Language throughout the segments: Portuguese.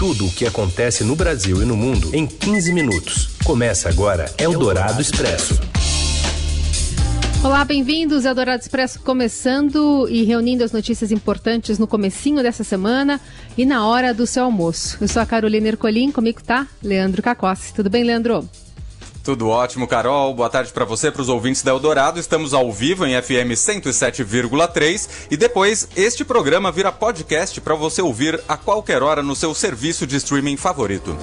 Tudo o que acontece no Brasil e no mundo em 15 minutos. Começa agora Eldorado Expresso. Olá, bem-vindos. Eldorado Expresso começando e reunindo as notícias importantes no comecinho dessa semana e na hora do seu almoço. Eu sou a Carolina Ercolim, comigo tá Leandro Cacossi. Tudo bem, Leandro? Tudo ótimo, Carol. Boa tarde para você, para os ouvintes da Eldorado. Estamos ao vivo em FM 107,3 e depois este programa vira podcast para você ouvir a qualquer hora no seu serviço de streaming favorito.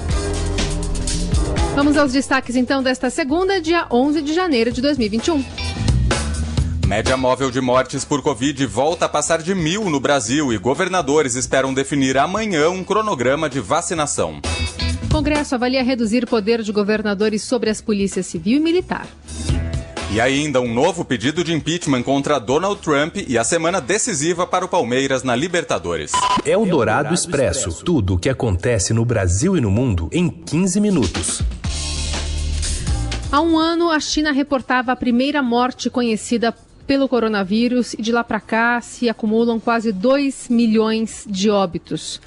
Vamos aos destaques então desta segunda, dia 11 de janeiro de 2021. Média móvel de mortes por Covid volta a passar de mil no Brasil e governadores esperam definir amanhã um cronograma de vacinação. Congresso avalia reduzir poder de governadores sobre as polícias civil e militar. E ainda um novo pedido de impeachment contra Donald Trump e a semana decisiva para o Palmeiras na Libertadores. É o Dourado Expresso. Tudo o que acontece no Brasil e no mundo em 15 minutos. Há um ano, a China reportava a primeira morte conhecida pelo coronavírus e de lá para cá se acumulam quase 2 milhões de óbitos.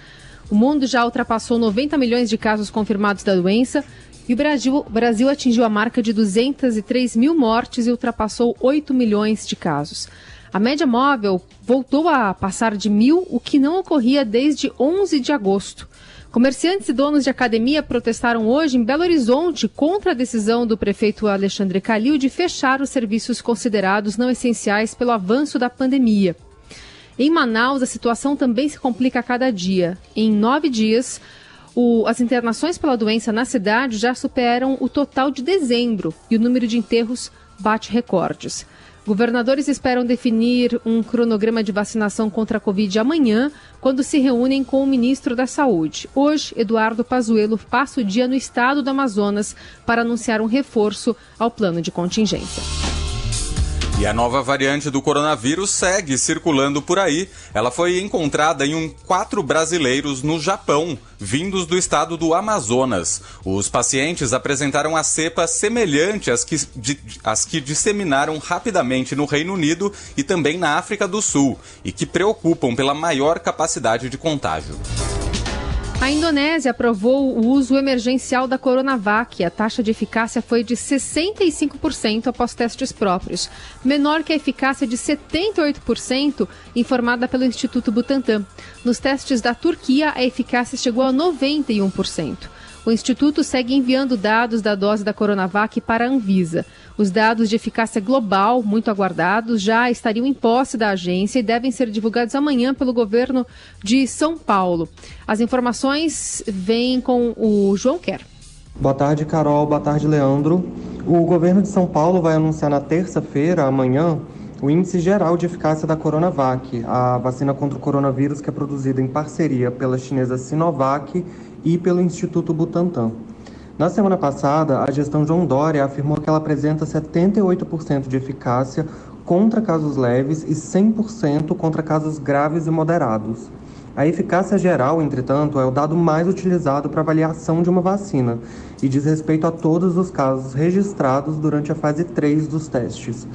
O mundo já ultrapassou 90 milhões de casos confirmados da doença e o Brasil, Brasil atingiu a marca de 203 mil mortes e ultrapassou 8 milhões de casos. A média móvel voltou a passar de mil, o que não ocorria desde 11 de agosto. Comerciantes e donos de academia protestaram hoje em Belo Horizonte contra a decisão do prefeito Alexandre Calil de fechar os serviços considerados não essenciais pelo avanço da pandemia. Em Manaus, a situação também se complica a cada dia. Em nove dias, o, as internações pela doença na cidade já superam o total de dezembro e o número de enterros bate recordes. Governadores esperam definir um cronograma de vacinação contra a Covid amanhã, quando se reúnem com o ministro da Saúde. Hoje, Eduardo Pazuello passa o dia no estado do Amazonas para anunciar um reforço ao plano de contingência. E a nova variante do coronavírus segue circulando por aí. Ela foi encontrada em um quatro brasileiros no Japão, vindos do estado do Amazonas. Os pacientes apresentaram a cepa semelhante às que, de, às que disseminaram rapidamente no Reino Unido e também na África do Sul, e que preocupam pela maior capacidade de contágio. A Indonésia aprovou o uso emergencial da Coronavac. A taxa de eficácia foi de 65% após testes próprios, menor que a eficácia de 78% informada pelo Instituto Butantan. Nos testes da Turquia, a eficácia chegou a 91%. O Instituto segue enviando dados da dose da Coronavac para a Anvisa. Os dados de eficácia global, muito aguardados, já estariam em posse da agência e devem ser divulgados amanhã pelo governo de São Paulo. As informações vêm com o João Quer. Boa tarde, Carol. Boa tarde, Leandro. O governo de São Paulo vai anunciar na terça-feira, amanhã, o índice geral de eficácia da Coronavac, a vacina contra o coronavírus que é produzida em parceria pela chinesa Sinovac e pelo Instituto Butantan. Na semana passada, a gestão João Dória afirmou que ela apresenta 78% de eficácia contra casos leves e 100% contra casos graves e moderados. A eficácia geral, entretanto, é o dado mais utilizado para avaliação de uma vacina e diz respeito a todos os casos registrados durante a fase 3 dos testes.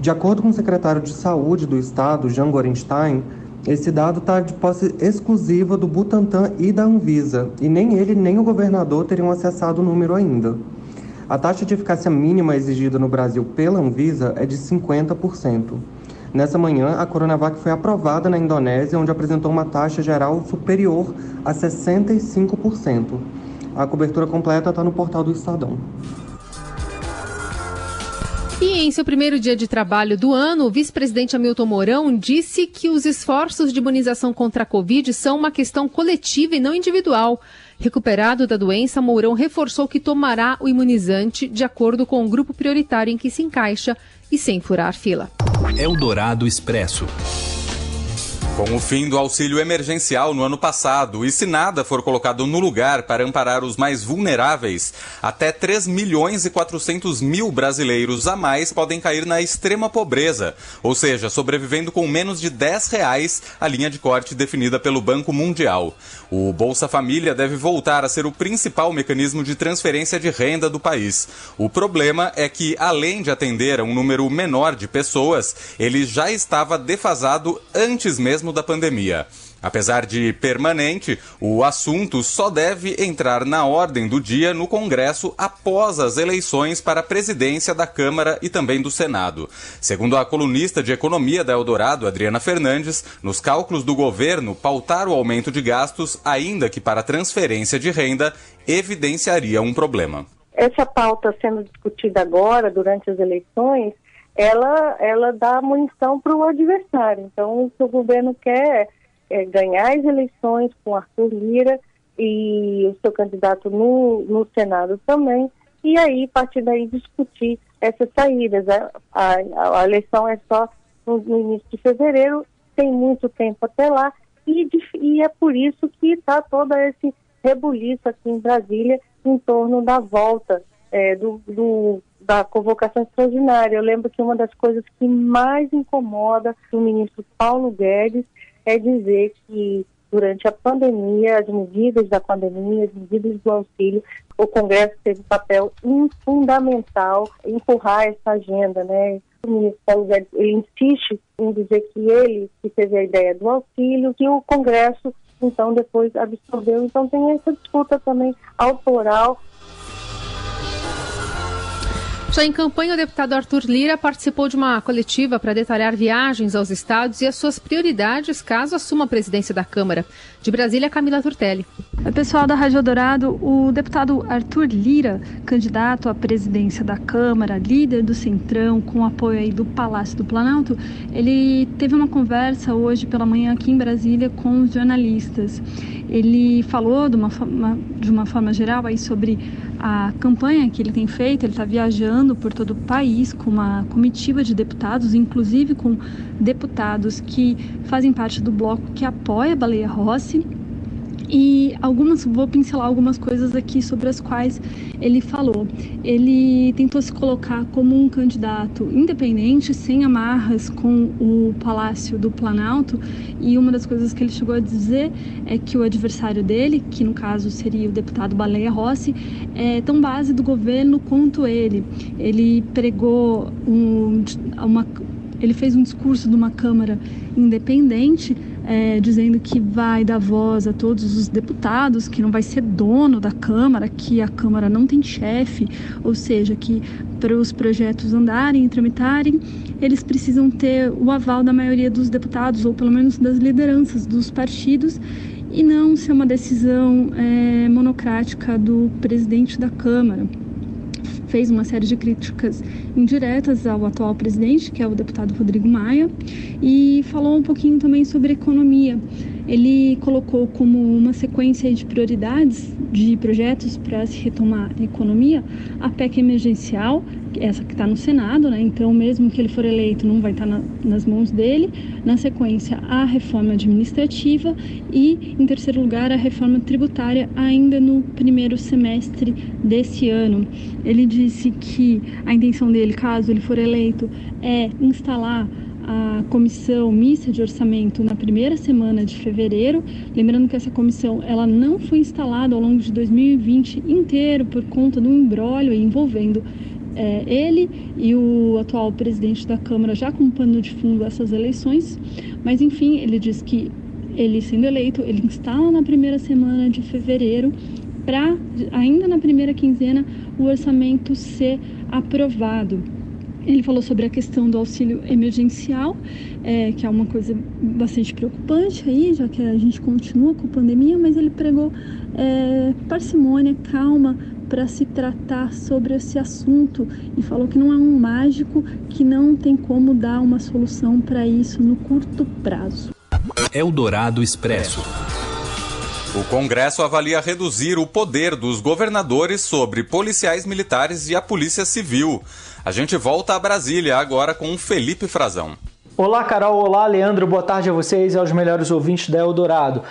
De acordo com o secretário de Saúde do Estado, Jean Gorenstein, esse dado está de posse exclusiva do Butantan e da Anvisa, e nem ele nem o governador teriam acessado o número ainda. A taxa de eficácia mínima exigida no Brasil pela Anvisa é de 50%. Nessa manhã, a Coronavac foi aprovada na Indonésia, onde apresentou uma taxa geral superior a 65%. A cobertura completa está no portal do Estadão. E em seu primeiro dia de trabalho do ano, o vice-presidente Hamilton Mourão disse que os esforços de imunização contra a Covid são uma questão coletiva e não individual. Recuperado da doença, Mourão reforçou que tomará o imunizante de acordo com o grupo prioritário em que se encaixa e sem furar fila. Eldorado Expresso. Com o fim do auxílio emergencial no ano passado, e se nada for colocado no lugar para amparar os mais vulneráveis, até 3 milhões e 400 mil brasileiros a mais podem cair na extrema pobreza, ou seja, sobrevivendo com menos de 10 reais a linha de corte definida pelo Banco Mundial. O Bolsa Família deve voltar a ser o principal mecanismo de transferência de renda do país. O problema é que, além de atender a um número menor de pessoas, ele já estava defasado antes mesmo mesmo da pandemia. Apesar de permanente, o assunto só deve entrar na ordem do dia no Congresso após as eleições para a presidência da Câmara e também do Senado. Segundo a colunista de economia da Eldorado, Adriana Fernandes, nos cálculos do governo, pautar o aumento de gastos, ainda que para transferência de renda, evidenciaria um problema. Essa pauta sendo discutida agora, durante as eleições, ela, ela dá munição para o adversário. Então, o o governo quer é, ganhar as eleições com Arthur Lira e o seu candidato no, no Senado também, e aí, a partir daí, discutir essas saídas. A, a, a eleição é só no, no, início de fevereiro, tem muito tempo até lá, e, e é por isso que está todo esse rebuliço aqui em Brasília em torno da volta é, do, do, da convocação extraordinária. Eu lembro que uma das coisas que mais incomoda o ministro Paulo Guedes é dizer que durante a pandemia, as medidas da pandemia, as medidas do auxílio, o Congresso teve um papel fundamental em empurrar essa agenda, né? O ministro Paulo Guedes, ele insiste em dizer que ele que teve a ideia do auxílio, que o Congresso então depois absorveu. Então tem essa disputa também autoral já em campanha, o deputado Arthur Lira participou de uma coletiva para detalhar viagens aos estados e as suas prioridades caso assuma a presidência da Câmara. De Brasília, Camila Turtelli. Oi, pessoal da Rádio Dourado. O deputado Arthur Lira, candidato à presidência da Câmara, líder do Centrão, com apoio aí do Palácio do Planalto, ele teve uma conversa hoje pela manhã aqui em Brasília com os jornalistas. Ele falou de uma, de uma forma geral aí sobre a campanha que ele tem feito, ele está viajando por todo o país com uma comitiva de deputados, inclusive com deputados que fazem parte do bloco que apoia a Baleia Rossi e algumas vou pincelar algumas coisas aqui sobre as quais ele falou. Ele tentou se colocar como um candidato independente, sem amarras com o Palácio do Planalto, e uma das coisas que ele chegou a dizer é que o adversário dele, que no caso seria o deputado Baleia Rossi, é tão base do governo quanto ele. Ele pregou um, uma ele fez um discurso de uma Câmara independente é, dizendo que vai dar voz a todos os deputados, que não vai ser dono da Câmara, que a Câmara não tem chefe, ou seja, que para os projetos andarem e tramitarem, eles precisam ter o aval da maioria dos deputados, ou pelo menos das lideranças dos partidos, e não ser uma decisão é, monocrática do presidente da Câmara fez uma série de críticas indiretas ao atual presidente, que é o deputado Rodrigo Maia, e falou um pouquinho também sobre economia. Ele colocou como uma sequência de prioridades de projetos para se retomar a economia a PEC emergencial, essa que está no Senado, né? então mesmo que ele for eleito não vai estar tá na, nas mãos dele. Na sequência, a reforma administrativa e, em terceiro lugar, a reforma tributária ainda no primeiro semestre desse ano. Ele disse que a intenção dele, caso ele for eleito, é instalar a comissão mista de orçamento na primeira semana de fevereiro. Lembrando que essa comissão ela não foi instalada ao longo de 2020 inteiro por conta do embrólio envolvendo é, ele e o atual presidente da Câmara já com pano de fundo essas eleições. Mas enfim, ele diz que ele sendo eleito, ele instala na primeira semana de fevereiro para ainda na primeira quinzena o orçamento ser aprovado. Ele falou sobre a questão do auxílio emergencial, é, que é uma coisa bastante preocupante aí, já que a gente continua com a pandemia, mas ele pregou é, parcimônia, calma para se tratar sobre esse assunto e falou que não é um mágico, que não tem como dar uma solução para isso no curto prazo. Eldorado Expresso. O Congresso avalia reduzir o poder dos governadores sobre policiais militares e a Polícia Civil. A gente volta a Brasília agora com Felipe Frazão. Olá, Carol. Olá, Leandro. Boa tarde a vocês e aos melhores ouvintes da Eldorado.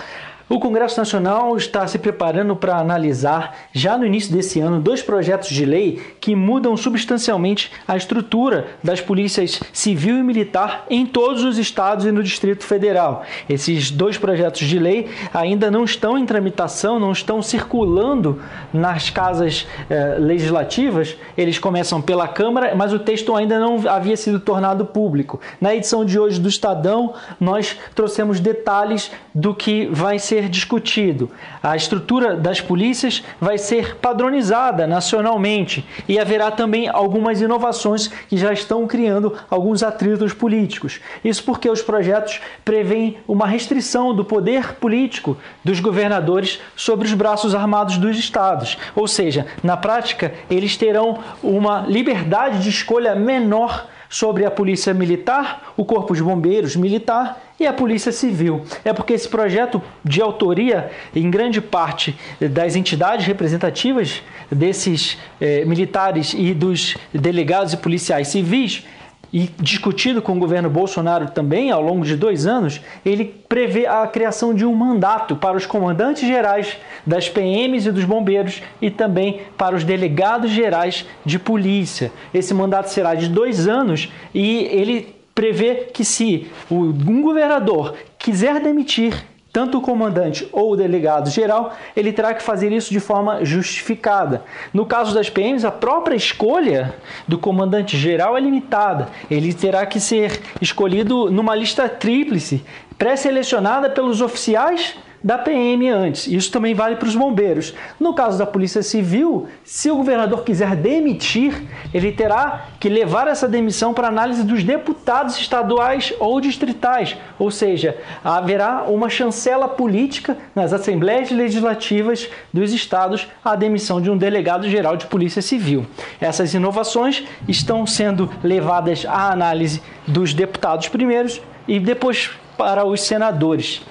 O Congresso Nacional está se preparando para analisar, já no início desse ano, dois projetos de lei que mudam substancialmente a estrutura das polícias civil e militar em todos os estados e no Distrito Federal. Esses dois projetos de lei ainda não estão em tramitação, não estão circulando nas casas eh, legislativas. Eles começam pela Câmara, mas o texto ainda não havia sido tornado público. Na edição de hoje do Estadão, nós trouxemos detalhes do que vai ser ser discutido. A estrutura das polícias vai ser padronizada nacionalmente e haverá também algumas inovações que já estão criando alguns atritos políticos. Isso porque os projetos prevêem uma restrição do poder político dos governadores sobre os braços armados dos estados. Ou seja, na prática, eles terão uma liberdade de escolha menor sobre a Polícia Militar, o Corpo de Bombeiros Militar e a Polícia Civil. É porque esse projeto de autoria, em grande parte das entidades representativas desses eh, militares e dos delegados e policiais civis, e discutido com o governo Bolsonaro também ao longo de dois anos, ele prevê a criação de um mandato para os comandantes gerais das PMs e dos bombeiros e também para os delegados gerais de polícia. Esse mandato será de dois anos e ele prevê que se um governador quiser demitir tanto o comandante ou o delegado geral, ele terá que fazer isso de forma justificada. No caso das PMs, a própria escolha do comandante geral é limitada. Ele terá que ser escolhido numa lista tríplice, pré-selecionada pelos oficiais da PM antes. Isso também vale para os bombeiros. No caso da Polícia Civil, se o governador quiser demitir, ele terá que levar essa demissão para análise dos deputados estaduais ou distritais, ou seja, haverá uma chancela política nas assembleias legislativas dos estados à demissão de um delegado geral de Polícia Civil. Essas inovações estão sendo levadas à análise dos deputados primeiros e depois para os senadores.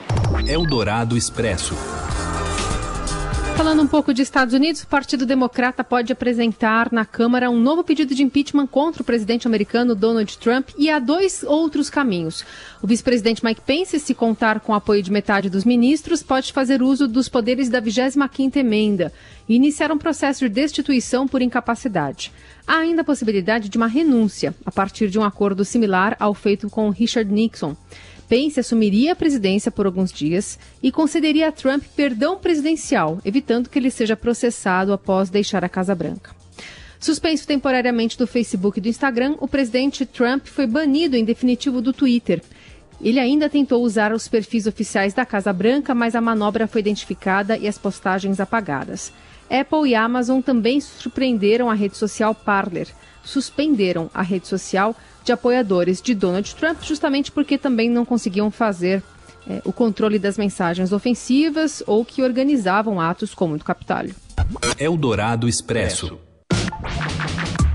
Eldorado Expresso. Falando um pouco de Estados Unidos, o Partido Democrata pode apresentar na Câmara um novo pedido de impeachment contra o presidente americano Donald Trump e há dois outros caminhos. O vice-presidente Mike Pence, se contar com o apoio de metade dos ministros, pode fazer uso dos poderes da 25ª emenda e iniciar um processo de destituição por incapacidade. Há ainda a possibilidade de uma renúncia, a partir de um acordo similar ao feito com Richard Nixon. Pence assumiria a presidência por alguns dias e concederia a Trump perdão presidencial, evitando que ele seja processado após deixar a Casa Branca. Suspenso temporariamente do Facebook e do Instagram, o presidente Trump foi banido em definitivo do Twitter. Ele ainda tentou usar os perfis oficiais da Casa Branca, mas a manobra foi identificada e as postagens apagadas. Apple e Amazon também surpreenderam a rede social Parler. Suspenderam a rede social de apoiadores de Donald Trump, justamente porque também não conseguiam fazer é, o controle das mensagens ofensivas ou que organizavam atos como o do Capitólio. Eldorado Expresso.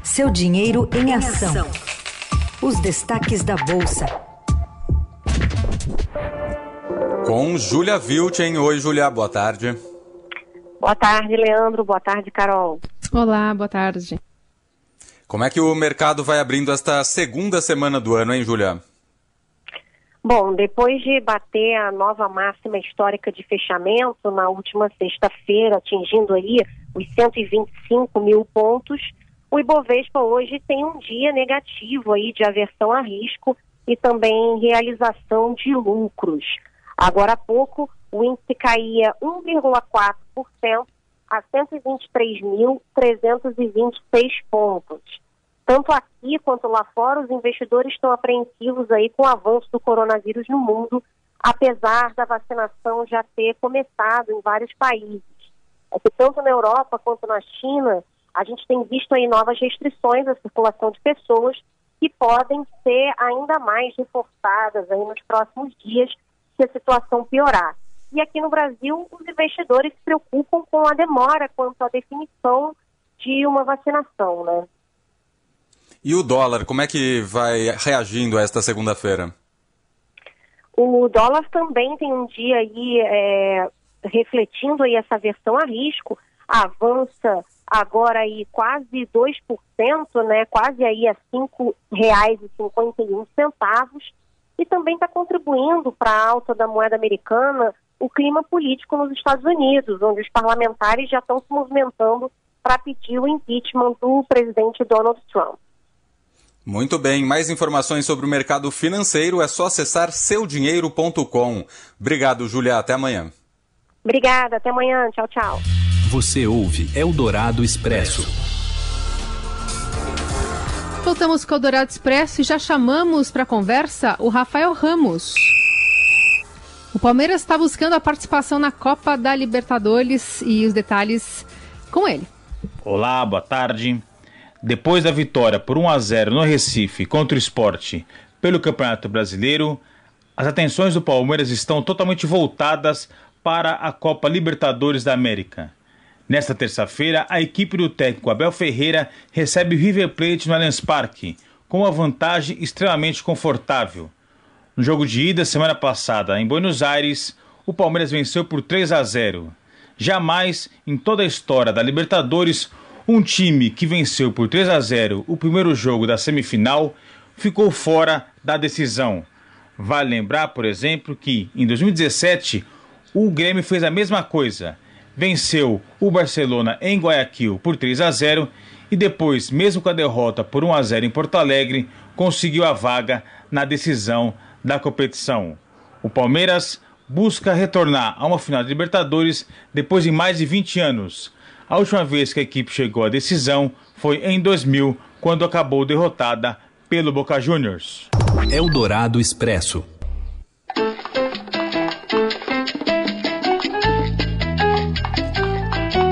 Seu dinheiro em ação. Os destaques da Bolsa. Com Júlia Vilchen. Oi, Júlia, boa tarde. Boa tarde, Leandro. Boa tarde, Carol. Olá, boa tarde. Como é que o mercado vai abrindo esta segunda semana do ano, hein, Julia? Bom, depois de bater a nova máxima histórica de fechamento na última sexta-feira, atingindo aí os 125 mil pontos, o Ibovespa hoje tem um dia negativo aí de aversão a risco e também realização de lucros. Agora há pouco, o índice caía 1,4% a 123.326 pontos. Tanto aqui quanto lá fora, os investidores estão apreensivos aí com o avanço do coronavírus no mundo, apesar da vacinação já ter começado em vários países. É que tanto na Europa quanto na China, a gente tem visto aí novas restrições à circulação de pessoas que podem ser ainda mais reforçadas aí nos próximos dias se a situação piorar. E aqui no Brasil, os investidores se preocupam com a demora quanto à definição de uma vacinação, né? E o dólar, como é que vai reagindo a esta segunda-feira? O dólar também tem um dia aí é, refletindo aí essa versão a risco, avança agora aí quase 2%, né, quase aí a R$ 5,51 e também está contribuindo para a alta da moeda americana o clima político nos Estados Unidos, onde os parlamentares já estão se movimentando para pedir o impeachment do presidente Donald Trump. Muito bem, mais informações sobre o mercado financeiro é só acessar seudinheiro.com. Obrigado, Julia. Até amanhã. Obrigada, até amanhã. Tchau, tchau. Você ouve Eldorado Expresso. Voltamos com o Eldorado Expresso e já chamamos para conversa o Rafael Ramos. O Palmeiras está buscando a participação na Copa da Libertadores e os detalhes com ele. Olá, boa tarde. Depois da vitória por 1 a 0 no Recife contra o Esporte pelo Campeonato Brasileiro, as atenções do Palmeiras estão totalmente voltadas para a Copa Libertadores da América. Nesta terça-feira, a equipe do técnico Abel Ferreira recebe o River Plate no Allianz Parque, com uma vantagem extremamente confortável. No jogo de ida semana passada em Buenos Aires, o Palmeiras venceu por 3 a 0. Jamais em toda a história da Libertadores um time que venceu por 3 a 0 o primeiro jogo da semifinal ficou fora da decisão. Vale lembrar, por exemplo, que em 2017 o Grêmio fez a mesma coisa. Venceu o Barcelona em Guayaquil por 3 a 0 e depois, mesmo com a derrota por 1 a 0 em Porto Alegre, conseguiu a vaga na decisão da competição. O Palmeiras busca retornar a uma final de Libertadores depois de mais de 20 anos. A última vez que a equipe chegou à decisão foi em 2000, quando acabou derrotada pelo Boca Juniors. Eldorado Expresso.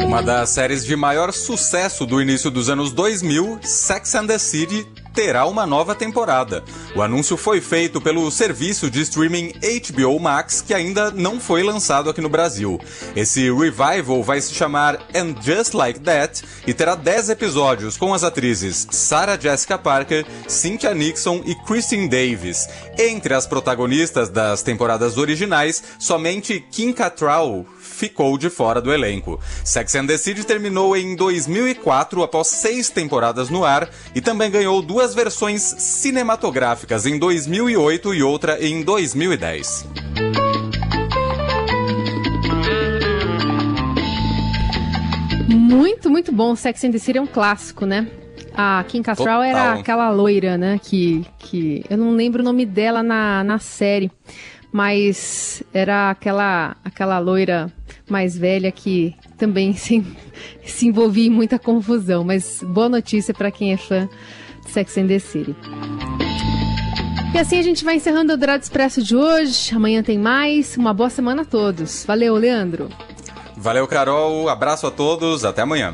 Uma das séries de maior sucesso do início dos anos 2000, Sex and the City terá uma nova temporada. O anúncio foi feito pelo serviço de streaming HBO Max, que ainda não foi lançado aqui no Brasil. Esse revival vai se chamar And Just Like That e terá 10 episódios com as atrizes Sarah Jessica Parker, Cynthia Nixon e Christine Davis. Entre as protagonistas das temporadas originais, somente Kim Cattrall ficou de fora do elenco. Sex and the City terminou em 2004 após seis temporadas no ar e também ganhou duas versões cinematográficas em 2008 e outra em 2010. Muito, muito bom. Sex and the City é um clássico, né? A Kim Cattrall era aquela loira, né? Que, que eu não lembro o nome dela na, na série, mas era aquela aquela loira mais velha que também se, se envolvia em muita confusão. Mas boa notícia para quem é fã de Sex and the City. E assim a gente vai encerrando o Dourado Expresso de hoje. Amanhã tem mais. Uma boa semana a todos. Valeu, Leandro. Valeu, Carol. Abraço a todos. Até amanhã.